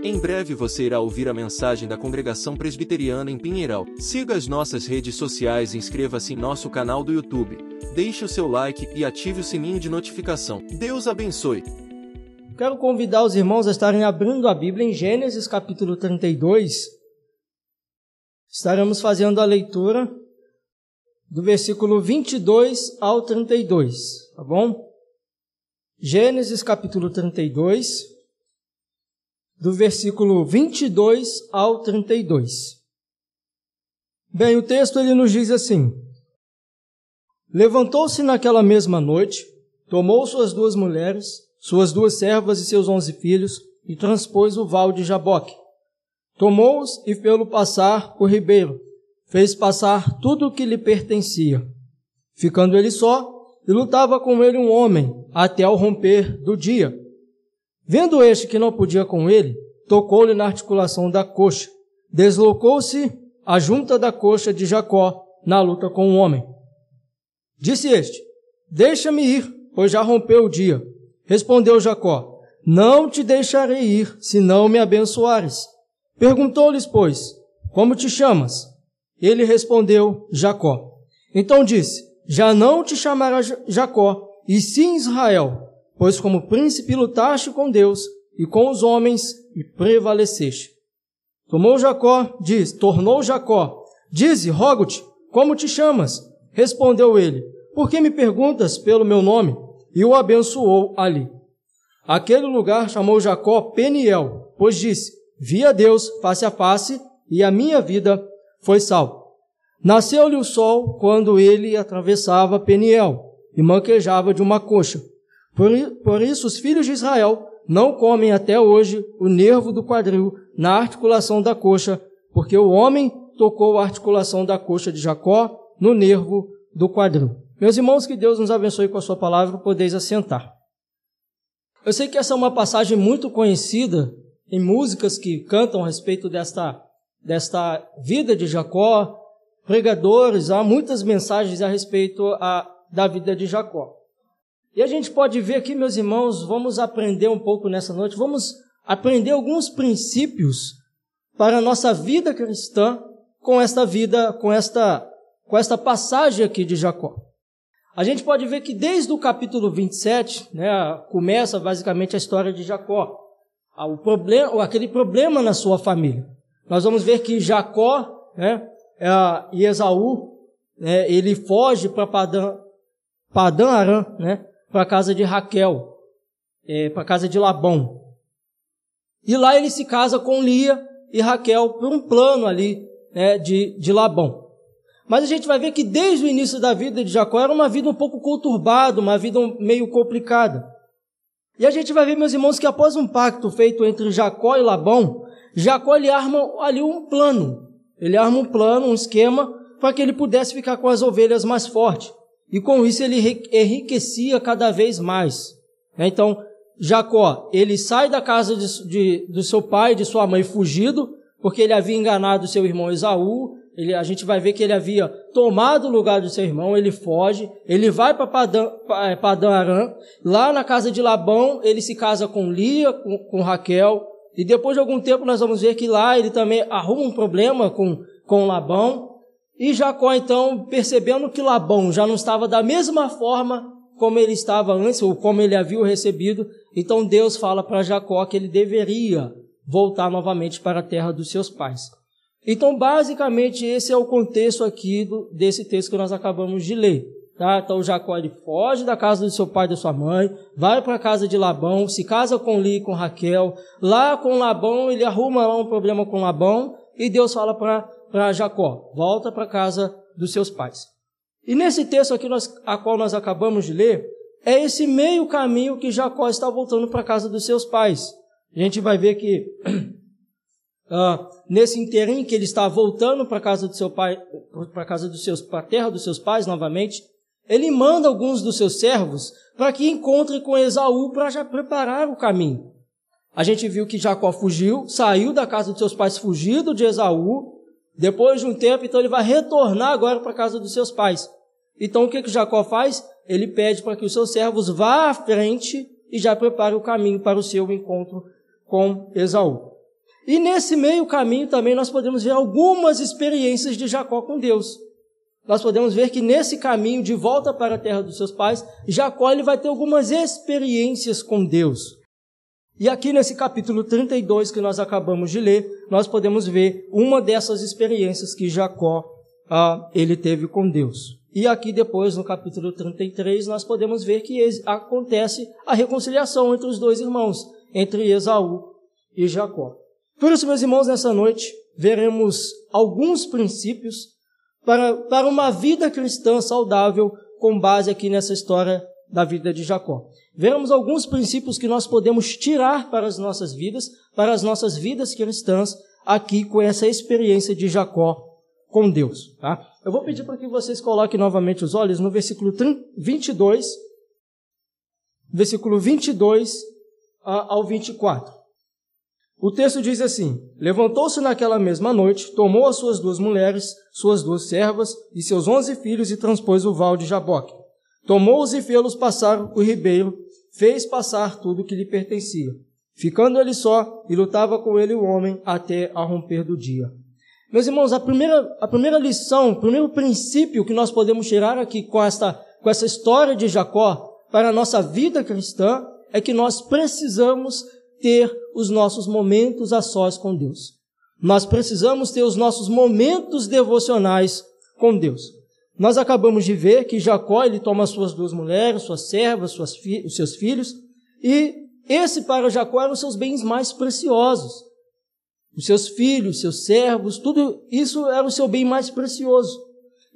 Em breve você irá ouvir a mensagem da Congregação Presbiteriana em Pinheiral. Siga as nossas redes sociais e inscreva-se em nosso canal do YouTube. Deixe o seu like e ative o sininho de notificação. Deus abençoe. Quero convidar os irmãos a estarem abrindo a Bíblia em Gênesis capítulo 32. Estaremos fazendo a leitura do versículo 22 ao 32, tá bom? Gênesis capítulo 32, do versículo 22 ao 32. Bem, o texto ele nos diz assim: Levantou-se naquela mesma noite, tomou suas duas mulheres, suas duas servas e seus onze filhos, e transpôs o val de Jaboque. Tomou-os e fê-lo passar por ribeiro, fez passar tudo o que lhe pertencia. Ficando ele só, e lutava com ele um homem, até ao romper do dia. Vendo este que não podia com ele, tocou-lhe na articulação da coxa. Deslocou-se a junta da coxa de Jacó na luta com o homem. Disse este: Deixa-me ir, pois já rompeu o dia. Respondeu Jacó: Não te deixarei ir, se não me abençoares. Perguntou-lhes, pois: Como te chamas? Ele respondeu: Jacó. Então disse: Já não te chamará Jacó, e sim Israel, pois como príncipe lutaste com Deus e com os homens e prevaleceste. Tomou Jacó, diz, tornou Jacó, dize, rogo-te, como te chamas? Respondeu ele, por que me perguntas pelo meu nome? E o abençoou ali. Aquele lugar chamou Jacó Peniel, pois disse, vi a Deus face a face e a minha vida foi salva. Nasceu-lhe o sol quando ele atravessava Peniel e manquejava de uma coxa. Por, por isso, os filhos de Israel não comem até hoje o nervo do quadril na articulação da coxa, porque o homem tocou a articulação da coxa de Jacó no nervo do quadril. Meus irmãos, que Deus nos abençoe com a sua palavra, podeis assentar. Eu sei que essa é uma passagem muito conhecida em músicas que cantam a respeito desta, desta vida de Jacó, pregadores, há muitas mensagens a respeito a, da vida de Jacó. E a gente pode ver aqui, meus irmãos, vamos aprender um pouco nessa noite, vamos aprender alguns princípios para a nossa vida cristã com esta vida, com esta, com esta passagem aqui de Jacó. A gente pode ver que desde o capítulo 27, né, começa basicamente a história de Jacó. O problema, aquele problema na sua família. Nós vamos ver que Jacó né, e Esaú, né, ele foge para Padã, Padã Aram, né, para a casa de Raquel, é, para a casa de Labão. E lá ele se casa com Lia e Raquel por um plano ali né, de, de Labão. Mas a gente vai ver que desde o início da vida de Jacó era uma vida um pouco conturbada, uma vida meio complicada. E a gente vai ver, meus irmãos, que após um pacto feito entre Jacó e Labão, Jacó ele arma ali um plano. Ele arma um plano, um esquema, para que ele pudesse ficar com as ovelhas mais fortes. E com isso ele enriquecia cada vez mais. Então, Jacó, ele sai da casa de, de, do seu pai, de sua mãe, fugido, porque ele havia enganado seu irmão Esaú. Ele, a gente vai ver que ele havia tomado o lugar do seu irmão, ele foge, ele vai para Padã, é, Padã Aram, lá na casa de Labão, ele se casa com Lia, com, com Raquel, e depois de algum tempo nós vamos ver que lá ele também arruma um problema com, com Labão, e Jacó, então, percebendo que Labão já não estava da mesma forma como ele estava antes, ou como ele havia recebido, então Deus fala para Jacó que ele deveria voltar novamente para a terra dos seus pais. Então, basicamente, esse é o contexto aqui do, desse texto que nós acabamos de ler. Tá? Então, Jacó ele foge da casa do seu pai e da sua mãe, vai para a casa de Labão, se casa com Li e com Raquel. Lá com Labão, ele arruma lá um problema com Labão, e Deus fala para para Jacó, volta para casa dos seus pais. E nesse texto aqui, nós, a qual nós acabamos de ler, é esse meio caminho que Jacó está voltando para a casa dos seus pais. A gente vai ver que uh, nesse interim que ele está voltando para a casa do seu pai, para a casa dos seus, para a terra dos seus pais novamente, ele manda alguns dos seus servos para que encontrem com Esaú para já preparar o caminho. A gente viu que Jacó fugiu, saiu da casa dos seus pais fugido de Esaú, depois de um tempo, então ele vai retornar agora para a casa dos seus pais. Então o que, que Jacó faz? Ele pede para que os seus servos vá à frente e já prepare o caminho para o seu encontro com Esaú. E nesse meio caminho também nós podemos ver algumas experiências de Jacó com Deus. Nós podemos ver que nesse caminho de volta para a terra dos seus pais, Jacó ele vai ter algumas experiências com Deus. E aqui nesse capítulo 32 que nós acabamos de ler, nós podemos ver uma dessas experiências que Jacó ah, ele teve com Deus. E aqui depois, no capítulo 33, nós podemos ver que acontece a reconciliação entre os dois irmãos, entre Esaú e Jacó. Por isso, meus irmãos, nessa noite veremos alguns princípios para, para uma vida cristã saudável com base aqui nessa história da vida de Jacó. Veremos alguns princípios que nós podemos tirar para as nossas vidas, para as nossas vidas cristãs, aqui com essa experiência de Jacó com Deus. Tá? Eu vou pedir para que vocês coloquem novamente os olhos no versículo 22, versículo 22 ao 24. O texto diz assim: Levantou-se naquela mesma noite, tomou as suas duas mulheres, suas duas servas e seus onze filhos e transpôs o val de Jaboque. Tomou-os e fê-los passar o ribeiro, fez passar tudo que lhe pertencia. Ficando ele só, e lutava com ele o homem até a romper do dia. Meus irmãos, a primeira, a primeira lição, o primeiro princípio que nós podemos tirar aqui com esta, com essa história de Jacó para a nossa vida cristã é que nós precisamos ter os nossos momentos a sós com Deus. Nós precisamos ter os nossos momentos devocionais com Deus. Nós acabamos de ver que Jacó ele toma suas duas mulheres, suas servas, suas fi os seus filhos, e esse para Jacó eram os seus bens mais preciosos. Os seus filhos, seus servos, tudo isso era o seu bem mais precioso.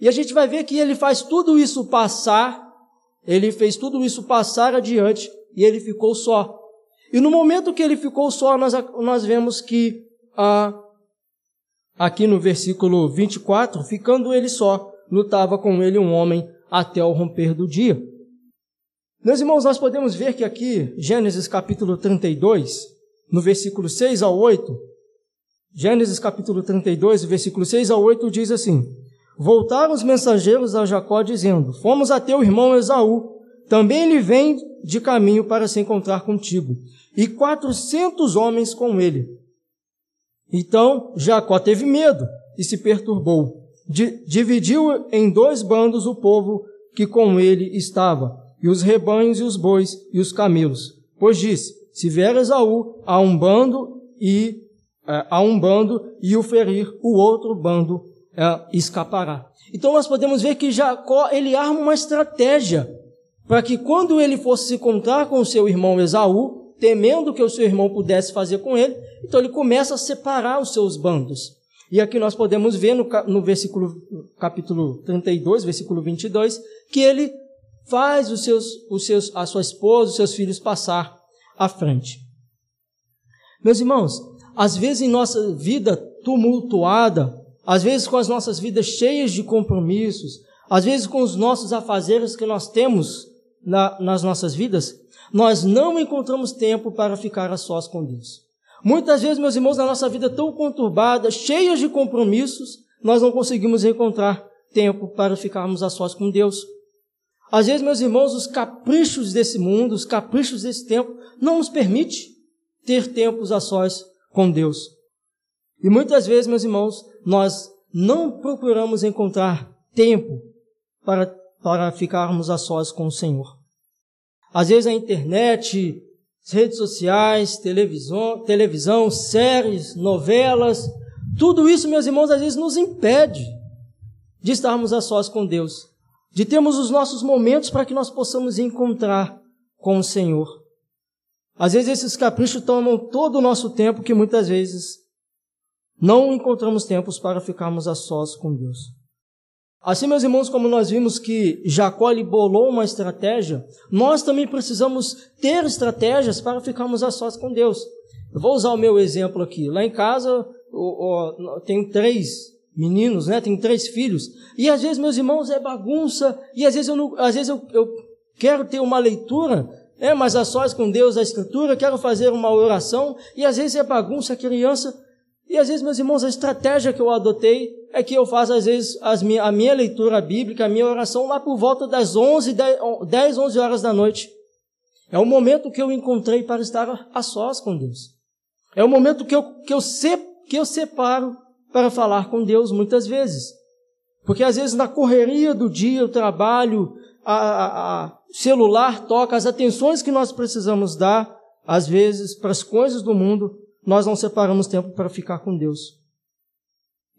E a gente vai ver que ele faz tudo isso passar, ele fez tudo isso passar adiante e ele ficou só. E no momento que ele ficou só, nós, nós vemos que ah, aqui no versículo 24, ficando ele só, lutava com ele um homem até o romper do dia. Meus irmãos, nós podemos ver que aqui, Gênesis capítulo 32, no versículo 6 ao 8, Gênesis capítulo 32, versículo 6 ao 8 diz assim: Voltaram os mensageiros a Jacó dizendo: Fomos a teu irmão Esaú, também ele vem de caminho para se encontrar contigo e quatrocentos homens com ele. Então Jacó teve medo e se perturbou. Dividiu em dois bandos o povo que com ele estava, e os rebanhos e os bois e os camelos. Pois disse: Se vier Esaú a um bando e é, a um bando e o ferir, o outro bando é, escapará. Então nós podemos ver que Jacó ele arma uma estratégia para que quando ele fosse se encontrar com seu irmão Esaú, temendo que o seu irmão pudesse fazer com ele, então ele começa a separar os seus bandos. E aqui nós podemos ver no, no versículo, capítulo 32, versículo 22, que ele faz os seus, os seus, a sua esposa, os seus filhos passar à frente. Meus irmãos, às vezes em nossa vida tumultuada, às vezes com as nossas vidas cheias de compromissos, às vezes com os nossos afazeres que nós temos na, nas nossas vidas, nós não encontramos tempo para ficar a sós com Deus. Muitas vezes, meus irmãos, na nossa vida tão conturbada, cheia de compromissos, nós não conseguimos encontrar tempo para ficarmos a sós com Deus. Às vezes, meus irmãos, os caprichos desse mundo, os caprichos desse tempo, não nos permite ter tempos a sós com Deus. E muitas vezes, meus irmãos, nós não procuramos encontrar tempo para, para ficarmos a sós com o Senhor. Às vezes a internet, redes sociais, televisão, televisão, séries, novelas, tudo isso, meus irmãos, às vezes nos impede de estarmos a sós com Deus, de termos os nossos momentos para que nós possamos encontrar com o Senhor. Às vezes esses caprichos tomam todo o nosso tempo que muitas vezes não encontramos tempos para ficarmos a sós com Deus. Assim, meus irmãos, como nós vimos que Jacó bolou uma estratégia, nós também precisamos ter estratégias para ficarmos a sós com Deus. Eu vou usar o meu exemplo aqui. Lá em casa, eu, tenho três meninos, né? Tenho três filhos. E às vezes, meus irmãos, é bagunça. E às vezes eu, não, às vezes eu, eu quero ter uma leitura, é, mas a sós com Deus, a escritura, quero fazer uma oração. E às vezes é bagunça, a criança. E às vezes, meus irmãos, a estratégia que eu adotei é que eu faço, às vezes, minha, a minha leitura bíblica, a minha oração lá por volta das 11, 10, 11 horas da noite. É o momento que eu encontrei para estar a sós com Deus. É o momento que eu, que eu, se, que eu separo para falar com Deus muitas vezes. Porque às vezes na correria do dia, o trabalho, a, a, a celular toca, as atenções que nós precisamos dar, às vezes, para as coisas do mundo, nós não separamos tempo para ficar com Deus.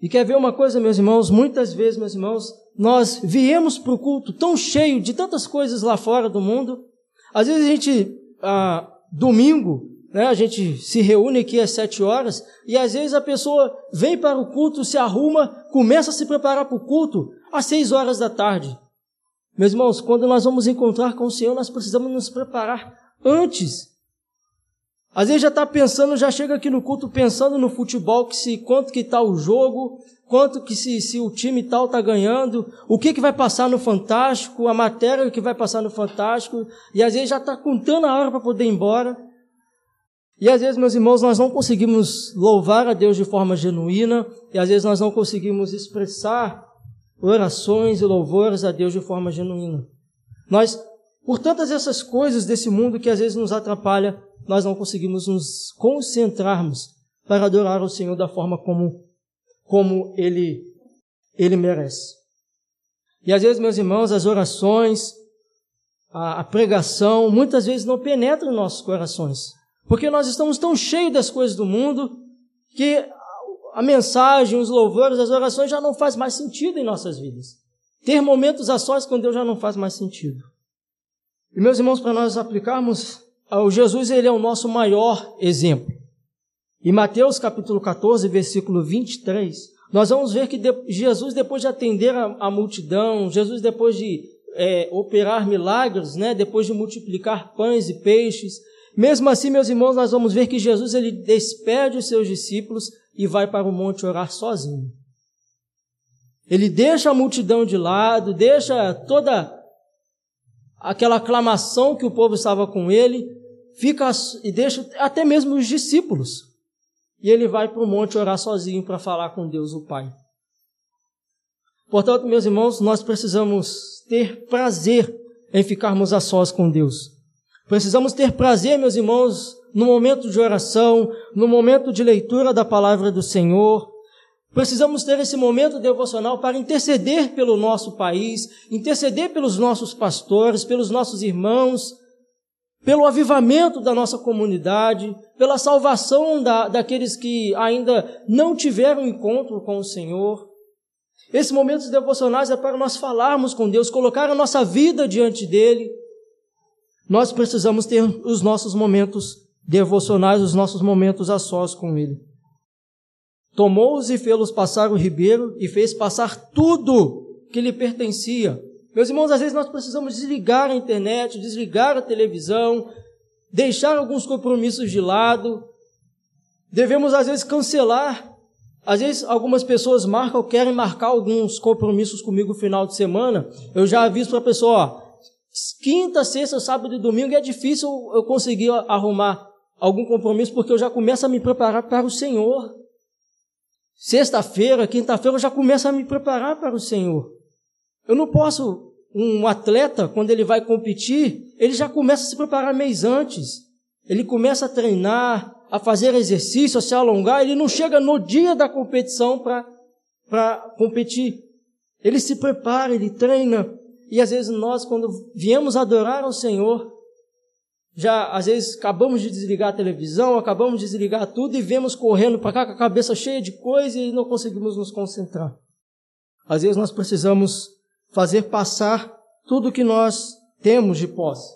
E quer ver uma coisa, meus irmãos? Muitas vezes, meus irmãos, nós viemos para o culto tão cheio de tantas coisas lá fora do mundo. Às vezes a gente, ah, domingo, né, a gente se reúne aqui às sete horas, e às vezes a pessoa vem para o culto, se arruma, começa a se preparar para o culto às seis horas da tarde. Meus irmãos, quando nós vamos encontrar com o Senhor, nós precisamos nos preparar antes. Às vezes já está pensando, já chega aqui no culto pensando no futebol, que se quanto que está o jogo, quanto que se, se o time tal está ganhando, o que, que vai passar no Fantástico, a matéria que vai passar no Fantástico, e às vezes já está contando a hora para poder ir embora. E às vezes, meus irmãos, nós não conseguimos louvar a Deus de forma genuína, e às vezes nós não conseguimos expressar orações e louvores a Deus de forma genuína. Nós, por tantas essas coisas desse mundo que às vezes nos atrapalha, nós não conseguimos nos concentrarmos para adorar o Senhor da forma como, como Ele, Ele merece. E às vezes, meus irmãos, as orações, a, a pregação, muitas vezes não penetram em nossos corações. Porque nós estamos tão cheios das coisas do mundo que a mensagem, os louvores, as orações já não faz mais sentido em nossas vidas. Ter momentos a sós com Deus já não faz mais sentido. E meus irmãos, para nós aplicarmos, o Jesus ele é o nosso maior exemplo. Em Mateus capítulo 14, versículo 23, nós vamos ver que Jesus, depois de atender a, a multidão, Jesus, depois de é, operar milagres, né, depois de multiplicar pães e peixes, mesmo assim, meus irmãos, nós vamos ver que Jesus ele despede os seus discípulos e vai para o monte orar sozinho. Ele deixa a multidão de lado, deixa toda aquela aclamação que o povo estava com ele, fica e deixa até mesmo os discípulos. E ele vai para o monte orar sozinho para falar com Deus, o Pai. Portanto, meus irmãos, nós precisamos ter prazer em ficarmos a sós com Deus. Precisamos ter prazer, meus irmãos, no momento de oração, no momento de leitura da palavra do Senhor. Precisamos ter esse momento devocional para interceder pelo nosso país, interceder pelos nossos pastores, pelos nossos irmãos, pelo avivamento da nossa comunidade, pela salvação da, daqueles que ainda não tiveram encontro com o Senhor. Esses momentos devocionais é para nós falarmos com Deus, colocar a nossa vida diante dele. Nós precisamos ter os nossos momentos devocionais, os nossos momentos a sós com Ele. Tomou-os e fê-los passar o ribeiro e fez passar tudo que lhe pertencia. Meus irmãos, às vezes nós precisamos desligar a internet, desligar a televisão, deixar alguns compromissos de lado. Devemos, às vezes, cancelar. Às vezes, algumas pessoas marcam, querem marcar alguns compromissos comigo no final de semana. Eu já aviso para a pessoa, ó, quinta, sexta, sábado e domingo é difícil eu conseguir arrumar algum compromisso, porque eu já começo a me preparar para o Senhor. Sexta-feira, quinta-feira, eu já começo a me preparar para o Senhor. Eu não posso, um atleta, quando ele vai competir, ele já começa a se preparar mês antes. Ele começa a treinar, a fazer exercício, a se alongar, ele não chega no dia da competição para competir. Ele se prepara, ele treina. E às vezes nós, quando viemos adorar ao Senhor, já às vezes acabamos de desligar a televisão, acabamos de desligar tudo e vemos correndo para cá com a cabeça cheia de coisa e não conseguimos nos concentrar. Às vezes nós precisamos fazer passar tudo que nós temos de posse.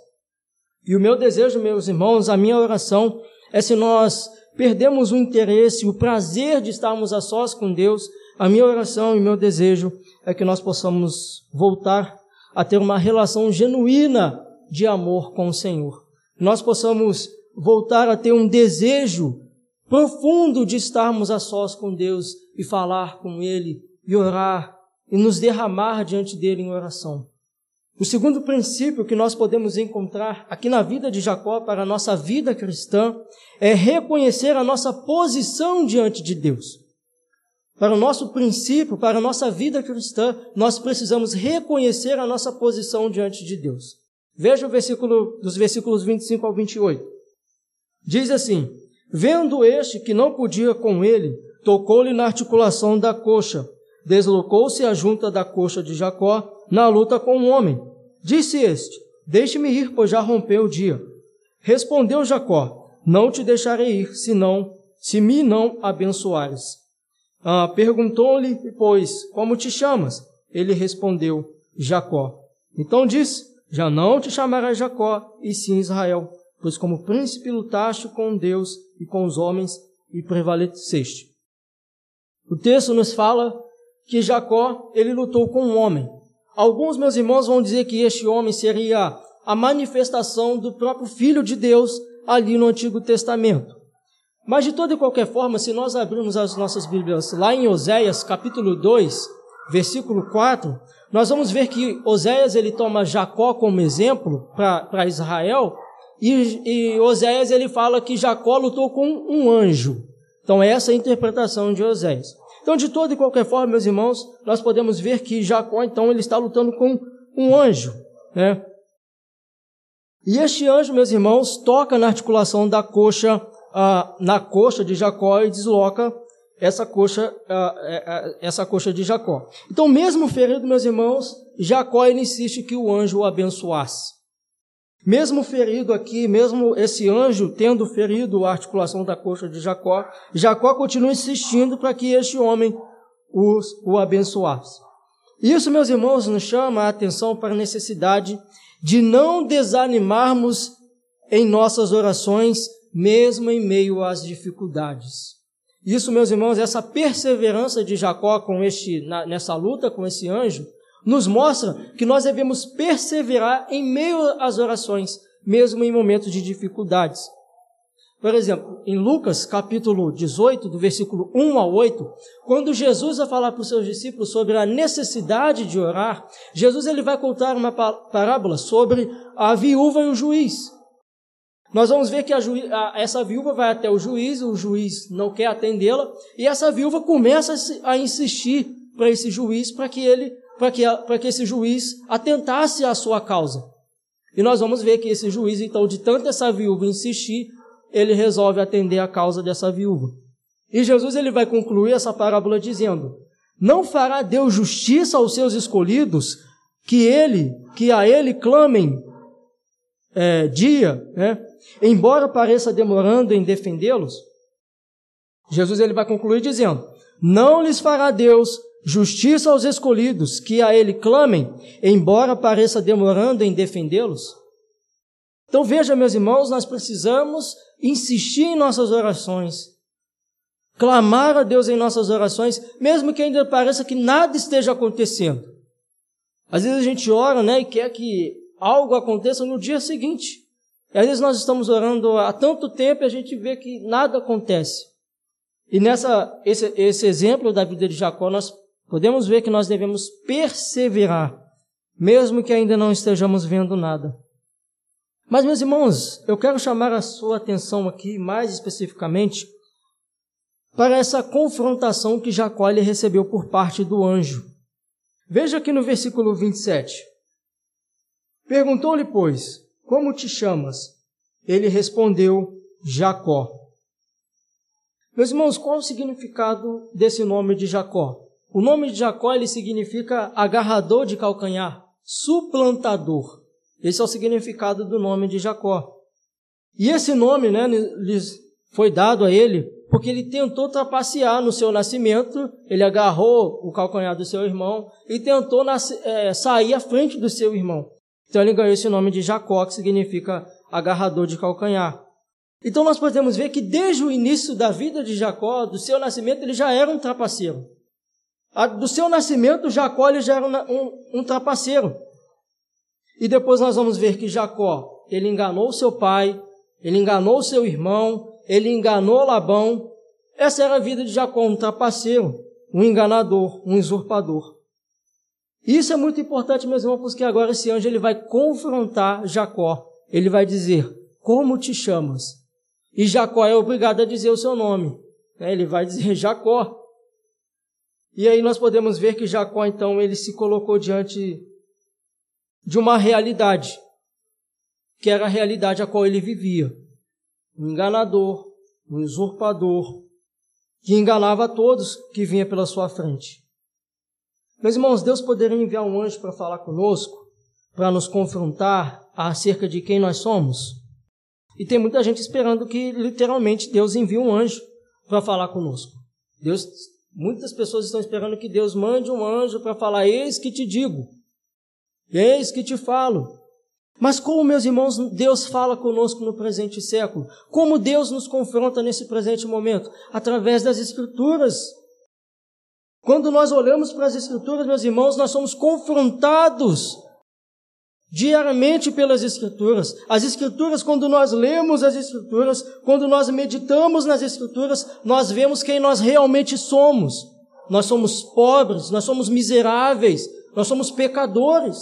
E o meu desejo, meus irmãos, a minha oração é se nós perdemos o interesse, o prazer de estarmos a sós com Deus, a minha oração e meu desejo é que nós possamos voltar a ter uma relação genuína de amor com o Senhor nós possamos voltar a ter um desejo profundo de estarmos a sós com Deus e falar com Ele e orar e nos derramar diante dele em oração. O segundo princípio que nós podemos encontrar aqui na vida de Jacó para a nossa vida cristã é reconhecer a nossa posição diante de Deus. Para o nosso princípio, para a nossa vida cristã, nós precisamos reconhecer a nossa posição diante de Deus. Veja o versículo dos versículos 25 ao 28. Diz assim: Vendo este que não podia com ele, tocou-lhe na articulação da coxa. Deslocou-se a junta da coxa de Jacó na luta com o homem. Disse este: Deixe-me ir, pois já rompeu o dia. Respondeu Jacó: Não te deixarei ir, senão se me não abençoares. Ah, Perguntou-lhe, pois, como te chamas? Ele respondeu, Jacó. Então disse, já não te chamarás Jacó, e sim Israel, pois como príncipe lutaste com Deus e com os homens e prevaleceste. O texto nos fala que Jacó, ele lutou com um homem. Alguns meus irmãos vão dizer que este homem seria a manifestação do próprio Filho de Deus ali no Antigo Testamento. Mas de toda e qualquer forma, se nós abrirmos as nossas Bíblias lá em Oséias, capítulo 2, versículo 4, nós vamos ver que Oséias ele toma Jacó como exemplo para Israel, e, e Oséias ele fala que Jacó lutou com um anjo. Então essa é a interpretação de Oséias. Então de toda e qualquer forma, meus irmãos, nós podemos ver que Jacó então ele está lutando com um anjo, né? E este anjo, meus irmãos, toca na articulação da coxa ah, na coxa de Jacó e desloca essa coxa, ah, essa coxa de Jacó. Então, mesmo ferido, meus irmãos, Jacó insiste que o anjo o abençoasse. Mesmo ferido aqui, mesmo esse anjo tendo ferido a articulação da coxa de Jacó, Jacó continua insistindo para que este homem os, o abençoasse. Isso, meus irmãos, nos chama a atenção para a necessidade de não desanimarmos em nossas orações mesmo em meio às dificuldades. Isso, meus irmãos, essa perseverança de Jacó com este, na, nessa luta com esse anjo, nos mostra que nós devemos perseverar em meio às orações, mesmo em momentos de dificuldades. Por exemplo, em Lucas capítulo 18, do versículo 1 a 8, quando Jesus vai falar para os seus discípulos sobre a necessidade de orar, Jesus ele vai contar uma parábola sobre a viúva e o juiz. Nós vamos ver que a a, essa viúva vai até o juiz, o juiz não quer atendê-la, e essa viúva começa a, insistir para esse juiz, para que ele, para que, para que esse juiz atentasse à sua causa. E nós vamos ver que esse juiz, então, de tanto essa viúva insistir, ele resolve atender a causa dessa viúva. E Jesus ele vai concluir essa parábola dizendo: Não fará Deus justiça aos seus escolhidos, que ele, que a ele clamem é, dia, né? Embora pareça demorando em defendê-los, Jesus ele vai concluir dizendo: Não lhes fará Deus justiça aos escolhidos que a ele clamem, embora pareça demorando em defendê-los? Então veja, meus irmãos, nós precisamos insistir em nossas orações, clamar a Deus em nossas orações, mesmo que ainda pareça que nada esteja acontecendo. Às vezes a gente ora, né, e quer que algo aconteça no dia seguinte. E às vezes nós estamos orando há tanto tempo e a gente vê que nada acontece. E nessa esse, esse exemplo da vida de Jacó, nós podemos ver que nós devemos perseverar, mesmo que ainda não estejamos vendo nada. Mas, meus irmãos, eu quero chamar a sua atenção aqui, mais especificamente, para essa confrontação que Jacó recebeu por parte do anjo. Veja aqui no versículo 27. Perguntou-lhe, pois, como te chamas? Ele respondeu, Jacó. Meus irmãos, qual o significado desse nome de Jacó? O nome de Jacó ele significa agarrador de calcanhar, suplantador. Esse é o significado do nome de Jacó. E esse nome, né, foi dado a ele porque ele tentou trapacear no seu nascimento, ele agarrou o calcanhar do seu irmão e tentou é, sair à frente do seu irmão. Então ele ganhou esse nome de Jacó, que significa agarrador de calcanhar. Então nós podemos ver que desde o início da vida de Jacó, do seu nascimento, ele já era um trapaceiro. Do seu nascimento, Jacó ele já era um, um trapaceiro. E depois nós vamos ver que Jacó, ele enganou seu pai, ele enganou seu irmão, ele enganou Labão. Essa era a vida de Jacó, um trapaceiro, um enganador, um usurpador. Isso é muito importante, meus irmãos, porque agora esse anjo ele vai confrontar Jacó. Ele vai dizer: Como te chamas? E Jacó é obrigado a dizer o seu nome. Né? Ele vai dizer Jacó. E aí nós podemos ver que Jacó, então, ele se colocou diante de uma realidade, que era a realidade a qual ele vivia. Um enganador, um usurpador, que enganava todos que vinha pela sua frente. Meus irmãos, Deus poderia enviar um anjo para falar conosco, para nos confrontar acerca de quem nós somos. E tem muita gente esperando que literalmente Deus envie um anjo para falar conosco. Deus, muitas pessoas estão esperando que Deus mande um anjo para falar: Eis que te digo, eis que te falo. Mas como, meus irmãos, Deus fala conosco no presente século? Como Deus nos confronta nesse presente momento? Através das Escrituras. Quando nós olhamos para as Escrituras, meus irmãos, nós somos confrontados diariamente pelas Escrituras. As Escrituras, quando nós lemos as Escrituras, quando nós meditamos nas Escrituras, nós vemos quem nós realmente somos. Nós somos pobres, nós somos miseráveis, nós somos pecadores.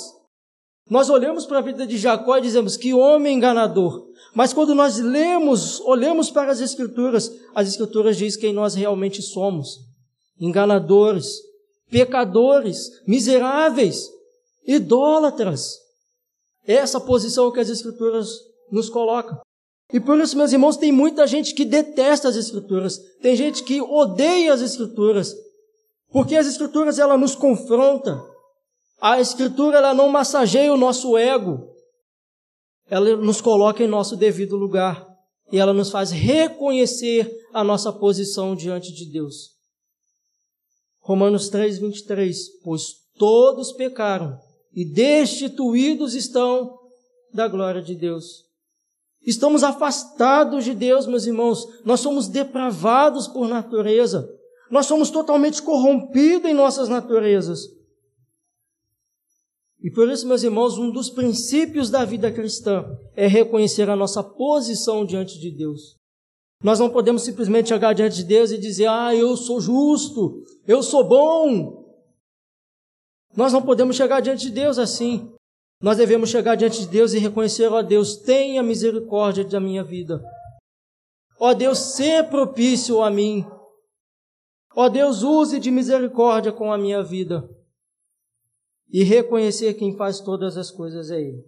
Nós olhamos para a vida de Jacó e dizemos que homem enganador. Mas quando nós lemos, olhamos para as Escrituras, as Escrituras diz quem nós realmente somos: enganadores, pecadores, miseráveis, idólatras. Essa posição que as Escrituras nos colocam. E por isso, meus irmãos, tem muita gente que detesta as Escrituras, tem gente que odeia as Escrituras, porque as Escrituras ela nos confronta, a Escritura ela não massageia o nosso ego, ela nos coloca em nosso devido lugar e ela nos faz reconhecer a nossa posição diante de Deus. Romanos 3, 23. Pois todos pecaram e destituídos estão da glória de Deus. Estamos afastados de Deus, meus irmãos. Nós somos depravados por natureza. Nós somos totalmente corrompidos em nossas naturezas. E por isso, meus irmãos, um dos princípios da vida cristã é reconhecer a nossa posição diante de Deus. Nós não podemos simplesmente chegar diante de Deus e dizer, ah, eu sou justo, eu sou bom. Nós não podemos chegar diante de Deus assim. Nós devemos chegar diante de Deus e reconhecer, ó Deus, tenha misericórdia da minha vida. Ó Deus, ser propício a mim. Ó Deus, use de misericórdia com a minha vida e reconhecer quem faz todas as coisas é Ele.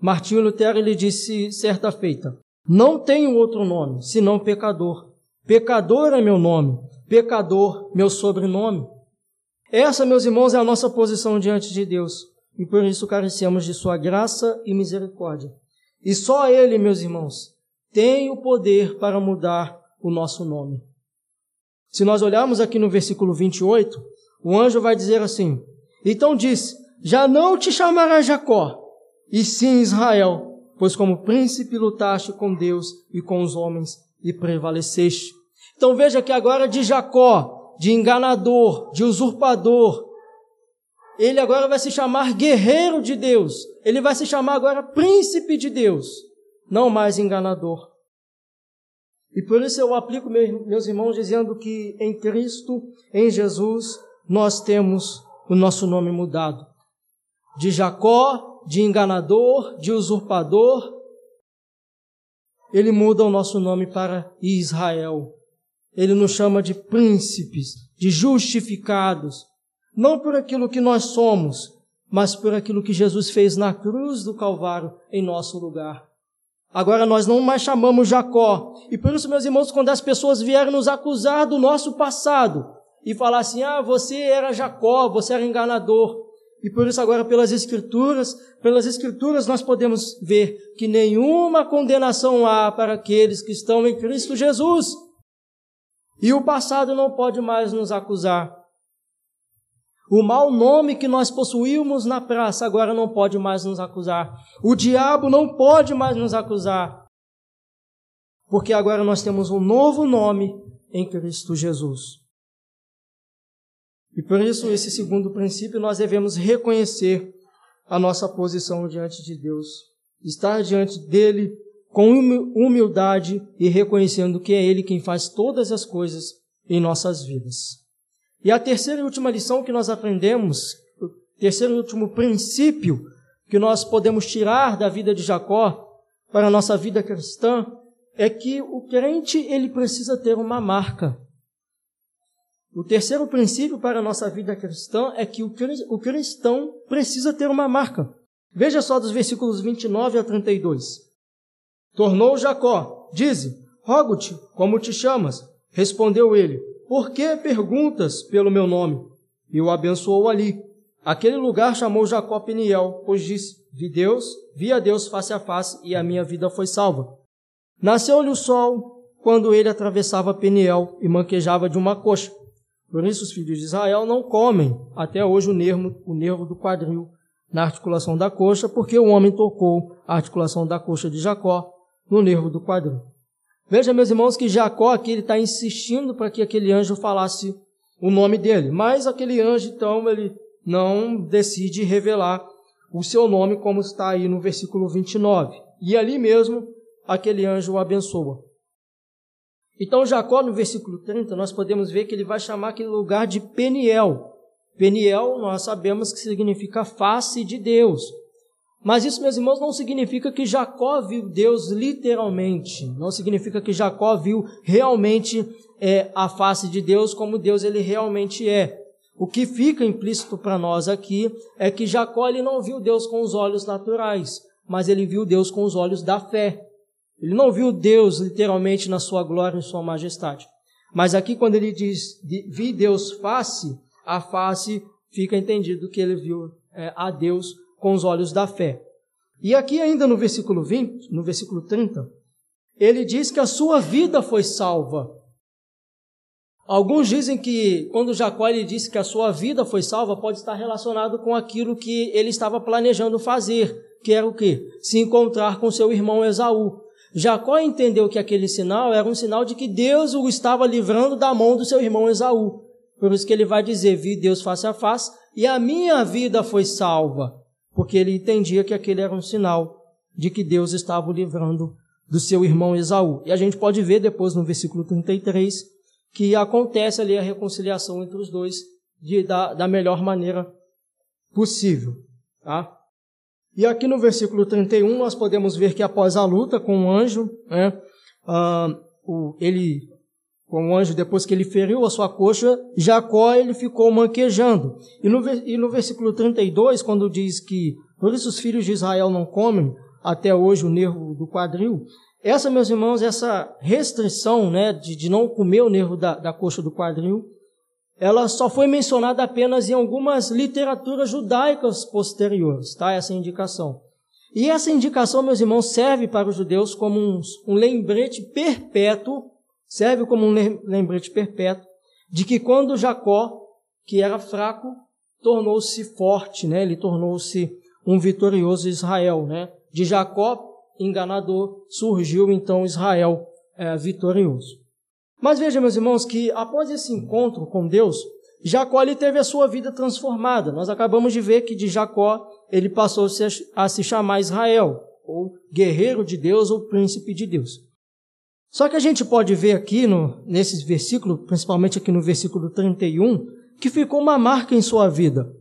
Martinho Lutero lhe disse certa feita: Não tenho outro nome senão pecador. Pecador é meu nome, pecador meu sobrenome. Essa, meus irmãos, é a nossa posição diante de Deus e por isso carecemos de Sua graça e misericórdia. E só Ele, meus irmãos, tem o poder para mudar o nosso nome. Se nós olharmos aqui no versículo 28, o anjo vai dizer assim: então disse: Já não te chamará Jacó, e sim Israel, pois como príncipe lutaste com Deus e com os homens e prevaleceste. Então veja que agora de Jacó, de enganador, de usurpador, ele agora vai se chamar guerreiro de Deus. Ele vai se chamar agora príncipe de Deus, não mais enganador. E por isso eu aplico, meus irmãos, dizendo que em Cristo, em Jesus, nós temos o nosso nome mudado. De Jacó, de enganador, de usurpador, ele muda o nosso nome para Israel. Ele nos chama de príncipes, de justificados, não por aquilo que nós somos, mas por aquilo que Jesus fez na cruz do Calvário em nosso lugar. Agora nós não mais chamamos Jacó. E por isso, meus irmãos, quando as pessoas vierem nos acusar do nosso passado, e falar assim: ah, você era Jacó, você era enganador. E por isso, agora, pelas Escrituras, pelas Escrituras, nós podemos ver que nenhuma condenação há para aqueles que estão em Cristo Jesus. E o passado não pode mais nos acusar. O mau nome que nós possuímos na praça agora não pode mais nos acusar. O diabo não pode mais nos acusar. Porque agora nós temos um novo nome em Cristo Jesus. E por isso, esse segundo princípio, nós devemos reconhecer a nossa posição diante de Deus, estar diante dele com humildade e reconhecendo que é Ele quem faz todas as coisas em nossas vidas. E a terceira e última lição que nós aprendemos, o terceiro e último princípio que nós podemos tirar da vida de Jacó para a nossa vida cristã, é que o crente ele precisa ter uma marca. O terceiro princípio para a nossa vida cristã é que o cristão precisa ter uma marca. Veja só dos versículos 29 a 32. Tornou Jacó, dize, Rogo-te, como te chamas? Respondeu ele: Por que perguntas pelo meu nome? E o abençoou ali. Aquele lugar chamou Jacó Peniel, pois disse: Vi Deus, vi a Deus face a face, e a minha vida foi salva. Nasceu-lhe o sol quando ele atravessava Peniel e manquejava de uma coxa. Por isso os filhos de Israel não comem até hoje o nervo, o nervo do quadril na articulação da coxa, porque o homem tocou a articulação da coxa de Jacó no nervo do quadril. Veja, meus irmãos, que Jacó aqui está insistindo para que aquele anjo falasse o nome dele, mas aquele anjo, então, ele não decide revelar o seu nome, como está aí no versículo 29. E ali mesmo, aquele anjo o abençoa. Então, Jacó, no versículo 30, nós podemos ver que ele vai chamar aquele lugar de Peniel. Peniel, nós sabemos que significa face de Deus. Mas isso, meus irmãos, não significa que Jacó viu Deus literalmente. Não significa que Jacó viu realmente é, a face de Deus como Deus ele realmente é. O que fica implícito para nós aqui é que Jacó ele não viu Deus com os olhos naturais, mas ele viu Deus com os olhos da fé. Ele não viu Deus literalmente na sua glória e sua majestade. Mas aqui quando ele diz vi Deus face, a face fica entendido que ele viu é, a Deus com os olhos da fé. E aqui ainda no versículo 20, no versículo 30, ele diz que a sua vida foi salva. Alguns dizem que quando Jacó ele disse que a sua vida foi salva, pode estar relacionado com aquilo que ele estava planejando fazer, que era o quê? Se encontrar com seu irmão Esaú. Jacó entendeu que aquele sinal era um sinal de que Deus o estava livrando da mão do seu irmão Esaú. Por isso que ele vai dizer: Vi Deus face a face e a minha vida foi salva porque ele entendia que aquele era um sinal de que Deus estava o livrando do seu irmão Esaú. E a gente pode ver depois no versículo 33 que acontece ali a reconciliação entre os dois de, da, da melhor maneira possível. Tá? E aqui no versículo 31 nós podemos ver que após a luta com o anjo, né, o, ele com o anjo, depois que ele feriu a sua coxa, Jacó ele ficou manquejando. E no, e no versículo 32, quando diz que por isso os filhos de Israel não comem até hoje o nervo do quadril, essa, meus irmãos, essa restrição né, de, de não comer o nervo da, da coxa do quadril, ela só foi mencionada apenas em algumas literaturas judaicas posteriores, tá? Essa indicação. E essa indicação, meus irmãos, serve para os judeus como um, um lembrete perpétuo serve como um lembrete perpétuo de que quando Jacó, que era fraco, tornou-se forte, né? Ele tornou-se um vitorioso Israel, né? De Jacó, enganador, surgiu então Israel é, vitorioso. Mas veja, meus irmãos, que após esse encontro com Deus, Jacó ele teve a sua vida transformada. Nós acabamos de ver que de Jacó ele passou a se chamar Israel, ou guerreiro de Deus, ou príncipe de Deus. Só que a gente pode ver aqui no, nesses versículos, principalmente aqui no versículo 31, que ficou uma marca em sua vida.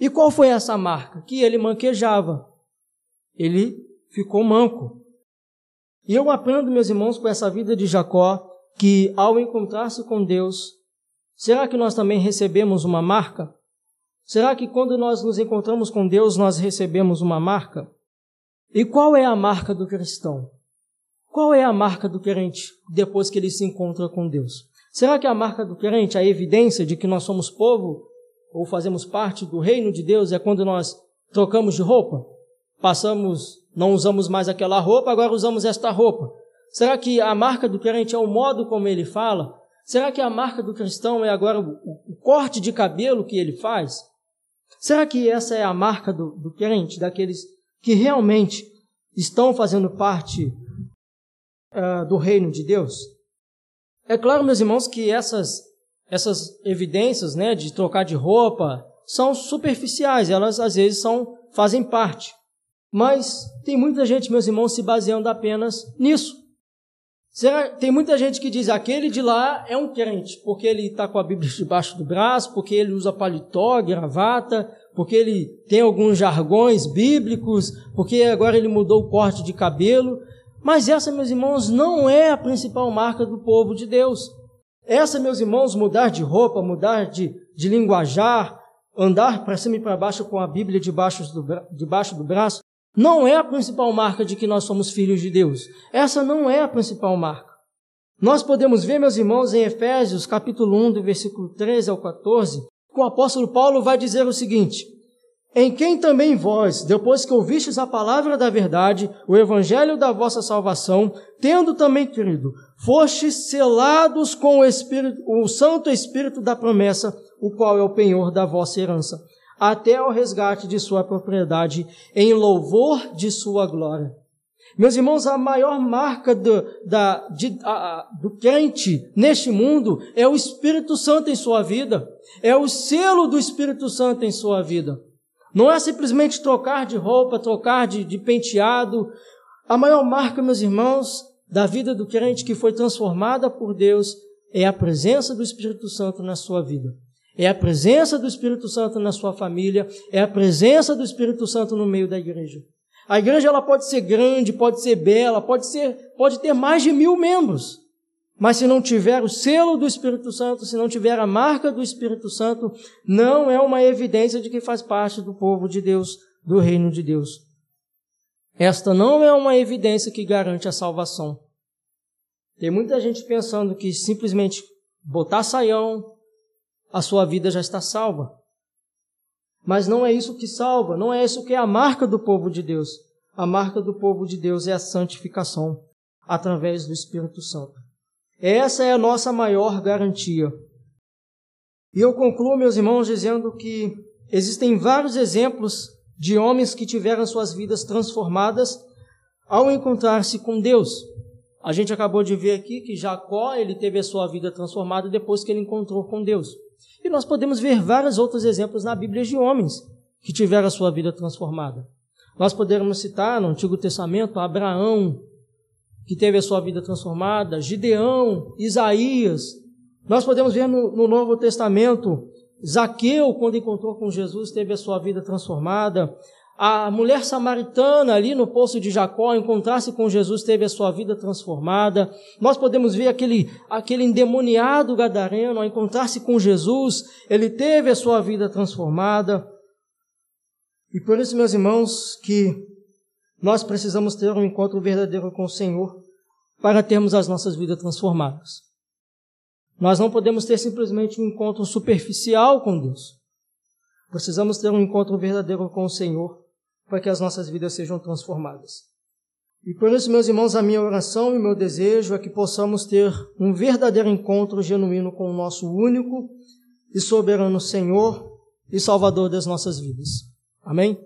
E qual foi essa marca? Que ele manquejava. Ele ficou manco. E eu aprendo, meus irmãos, com essa vida de Jacó, que ao encontrar-se com Deus, será que nós também recebemos uma marca? Será que quando nós nos encontramos com Deus, nós recebemos uma marca? E qual é a marca do cristão? Qual é a marca do crente depois que ele se encontra com Deus? Será que a marca do crente, a evidência de que nós somos povo ou fazemos parte do reino de Deus é quando nós trocamos de roupa? Passamos, não usamos mais aquela roupa, agora usamos esta roupa. Será que a marca do crente é o modo como ele fala? Será que a marca do cristão é agora o, o corte de cabelo que ele faz? Será que essa é a marca do, do crente, daqueles que realmente estão fazendo parte uh, do reino de Deus? É claro, meus irmãos, que essas, essas evidências né, de trocar de roupa são superficiais, elas às vezes são, fazem parte. Mas tem muita gente, meus irmãos, se baseando apenas nisso. Será, tem muita gente que diz aquele de lá é um crente, porque ele está com a Bíblia debaixo do braço, porque ele usa paletó, gravata, porque ele tem alguns jargões bíblicos, porque agora ele mudou o corte de cabelo. Mas essa, meus irmãos, não é a principal marca do povo de Deus. Essa, meus irmãos, mudar de roupa, mudar de, de linguajar, andar para cima e para baixo com a Bíblia debaixo do, debaixo do braço, não é a principal marca de que nós somos filhos de Deus. Essa não é a principal marca. Nós podemos ver, meus irmãos, em Efésios, capítulo 1, do versículo 13 ao 14, que o apóstolo Paulo vai dizer o seguinte: Em quem também vós, depois que ouvistes a palavra da verdade, o evangelho da vossa salvação, tendo também crido, fostes selados com o Espírito, o Santo Espírito da promessa, o qual é o penhor da vossa herança, até ao resgate de sua propriedade, em louvor de sua glória. Meus irmãos, a maior marca do, da, de, a, do crente neste mundo é o Espírito Santo em sua vida. É o selo do Espírito Santo em sua vida. Não é simplesmente trocar de roupa, trocar de, de penteado. A maior marca, meus irmãos, da vida do crente que foi transformada por Deus é a presença do Espírito Santo na sua vida. É a presença do Espírito Santo na sua família, é a presença do Espírito Santo no meio da igreja. A igreja ela pode ser grande, pode ser bela, pode ser, pode ter mais de mil membros. Mas se não tiver o selo do Espírito Santo, se não tiver a marca do Espírito Santo, não é uma evidência de que faz parte do povo de Deus, do reino de Deus. Esta não é uma evidência que garante a salvação. Tem muita gente pensando que simplesmente botar saião, a sua vida já está salva. Mas não é isso que salva, não é isso que é a marca do povo de Deus. A marca do povo de Deus é a santificação através do Espírito Santo. Essa é a nossa maior garantia. E eu concluo, meus irmãos, dizendo que existem vários exemplos de homens que tiveram suas vidas transformadas ao encontrar-se com Deus. A gente acabou de ver aqui que Jacó, ele teve a sua vida transformada depois que ele encontrou com Deus. E nós podemos ver vários outros exemplos na Bíblia de homens que tiveram a sua vida transformada. Nós podemos citar no Antigo Testamento Abraão, que teve a sua vida transformada, Gideão, Isaías. Nós podemos ver no, no Novo Testamento Zaqueu, quando encontrou com Jesus, teve a sua vida transformada. A mulher samaritana ali no poço de Jacó, encontrar-se com Jesus, teve a sua vida transformada. Nós podemos ver aquele, aquele endemoniado gadareno, ao encontrar-se com Jesus, ele teve a sua vida transformada. E por isso, meus irmãos, que nós precisamos ter um encontro verdadeiro com o Senhor para termos as nossas vidas transformadas. Nós não podemos ter simplesmente um encontro superficial com Deus. Precisamos ter um encontro verdadeiro com o Senhor para que as nossas vidas sejam transformadas. E por isso, meus irmãos, a minha oração e meu desejo é que possamos ter um verdadeiro encontro genuíno com o nosso único e soberano Senhor e Salvador das nossas vidas. Amém?